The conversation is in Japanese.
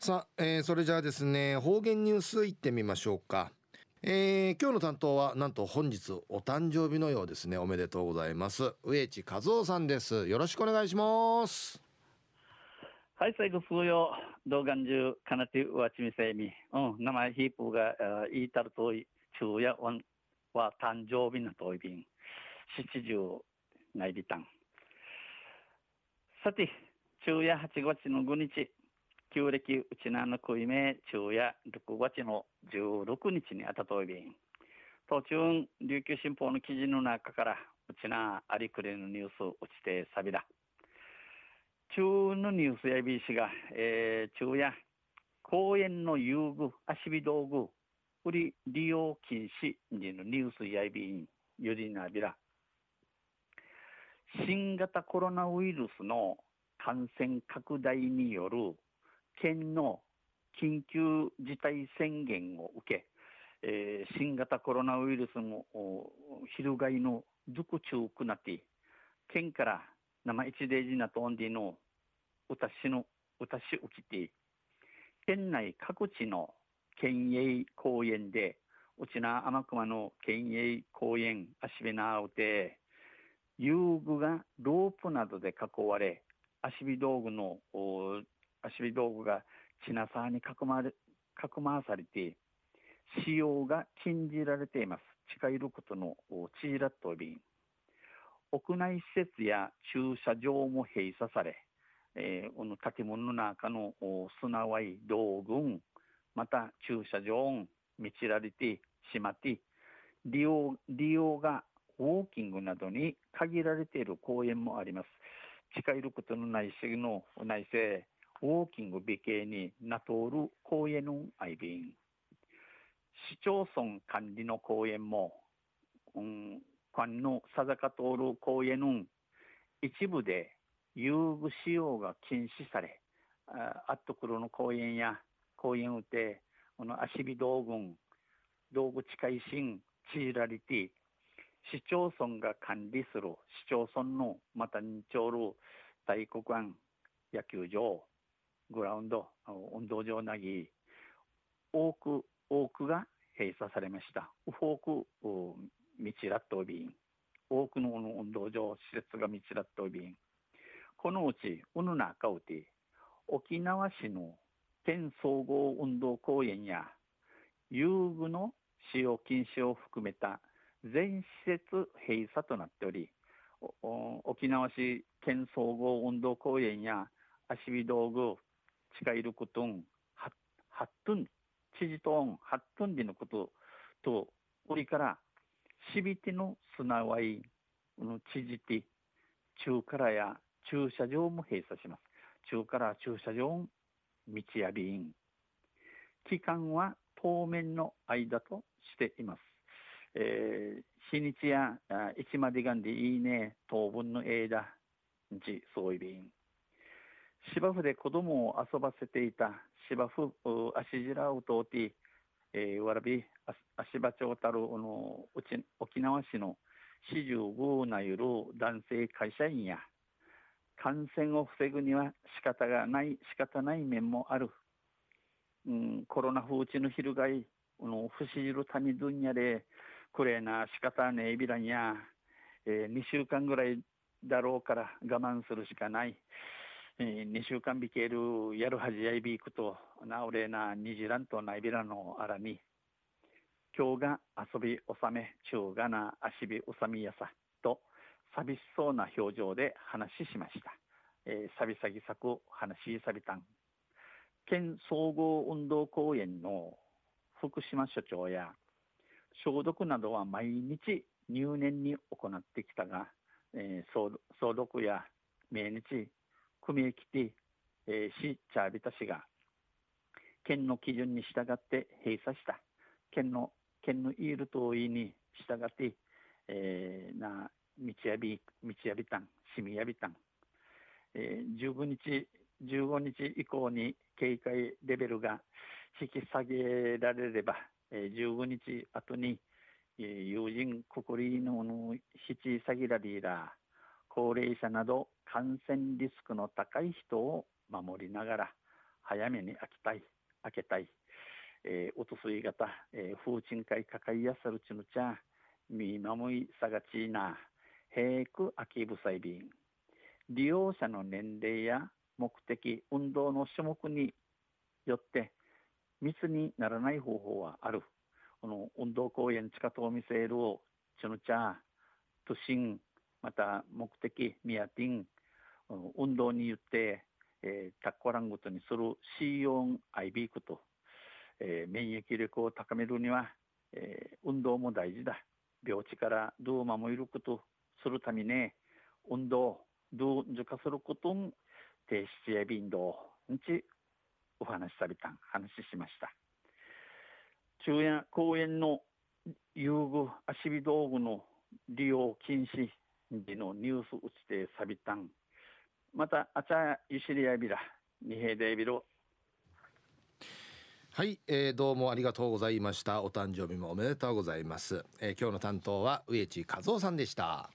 さあ、えー、それじゃあですね方言ニュースいってみましょうか、えー、今日の担当はなんと本日お誕生日のようですね。おめでとうございます。植地和夫さんです。よろしくお願いします。はい最後数曜動画中かなてわちみせみ。うん名前ヒープが言いたるとい昼夜は誕生日のといびん七十内ビタンさて昼夜8月の5日。旧暦うちなのくいめ昼夜6月の16日にあたといびん。途中琉球新報の記事の中からうちなありくれのニュースうちてさびら中のニュースやびしが、えー、昼夜公園の遊具足火道具売り利用禁止にのニュースやびんよりなびら。新型コロナウイルスの感染拡大による県の緊急事態宣言を受け、えー、新型コロナウイルスも翻のずくちゅくなって、県から生一デージなとんでの歌しの歌しうきて、県内各地の県営公園で、うちな天熊の県営公園足べなうて、遊具がロープなどで囲われ、足火道具の足火道具がちなさにかくまれかくまわされて使用が禁じられています近いることのチーラット便屋内施設や駐車場も閉鎖され、えー、この建物の中のすなわい道具また駐車場道られてしまって利用利用がウォーキングなどに限られている公園もあります。近いることのないしの内政ウォーキング美形になとおる公園のアイビン市町村管理の公園も、うん、官のさざか通る公園の一部で遊具使用が禁止されあっとくるの公園や公園うてこの足火道具道具近いしんチーラリティ市町村が管理する市町村のまたにちょる大黒湾野球場グラウンド運動場なぎ多く多くが閉鎖されました。ウフォーク道ラットビン多くの運動場施設が道ラットビンこのうちうぬなかうて沖縄市の県総合運動公園や遊具の使用禁止を含めた全施設閉鎖となっており沖縄市県総合運動公園や足火道具近いることん8分知事とん8分でのこととおりからしびてのすなわいの知事て中からや駐車場も閉鎖します。中から駐車場道や便期間は当面の間としています。えー、日にちや市までがんでいいね当分の枝じそういびん。芝生で子供を遊ばせていた芝生足白を通って、えー、わらび足場町たるのうち沖縄市の四十五なゆる男性会社員や感染を防ぐには仕方がない仕方ない面もある、うん、コロナ風地の翻いの不思議る民分野でくれな仕方ねえびらんや、えー、2週間ぐらいだろうから我慢するしかない。え、2週間びけるやるはじやいびいくとなおれなにじらんとないびらのあらに今日が遊び納め中がな足び納みやさと寂しそうな表情で話しました。えー、さびさぎさく話しさびたん。県総合運動公園の福島所長や消毒などは毎日入念に行ってきたが、えー、消毒や命日組み来て、えー、市チャービタ氏が県の基準に従って閉鎖した。県の県のイール島に従って、えー、な道やび道やびたん市民やびたん、えー、15日15日以降に警戒レベルが引き下げられればえー、15日後に、えー、友人国立の七下ぎらりら高齢者など感染リスクの高い人を守りながら早めに開きたい、開けたい。えー、おとすい型、えー、風鎮会かかいやさるちぬちゃ、みまむいさがちな、平く秋ぶさいびん。利用者の年齢や目的、運動の種目によって密にならない方法はある。この運動公園地下と見せるをちぬちゃ、都心、また目的、ミヤティン、運動によって、えー、タッコランごとにする C4IB クと、えー、免疫力を高めるには、えー、運動も大事だ。病地からどう守ることするために、運動、どう受化することん、低質や便動にちお話しさびたん、話しました。昼夜公園の遊具、足火道具の利用禁止時のニュース打ちてさびたん。また、あちゃいしりやびら、にへでびろ。はい、えー、どうもありがとうございました。お誕生日もおめでとうございます。えー、今日の担当は植地和夫さんでした。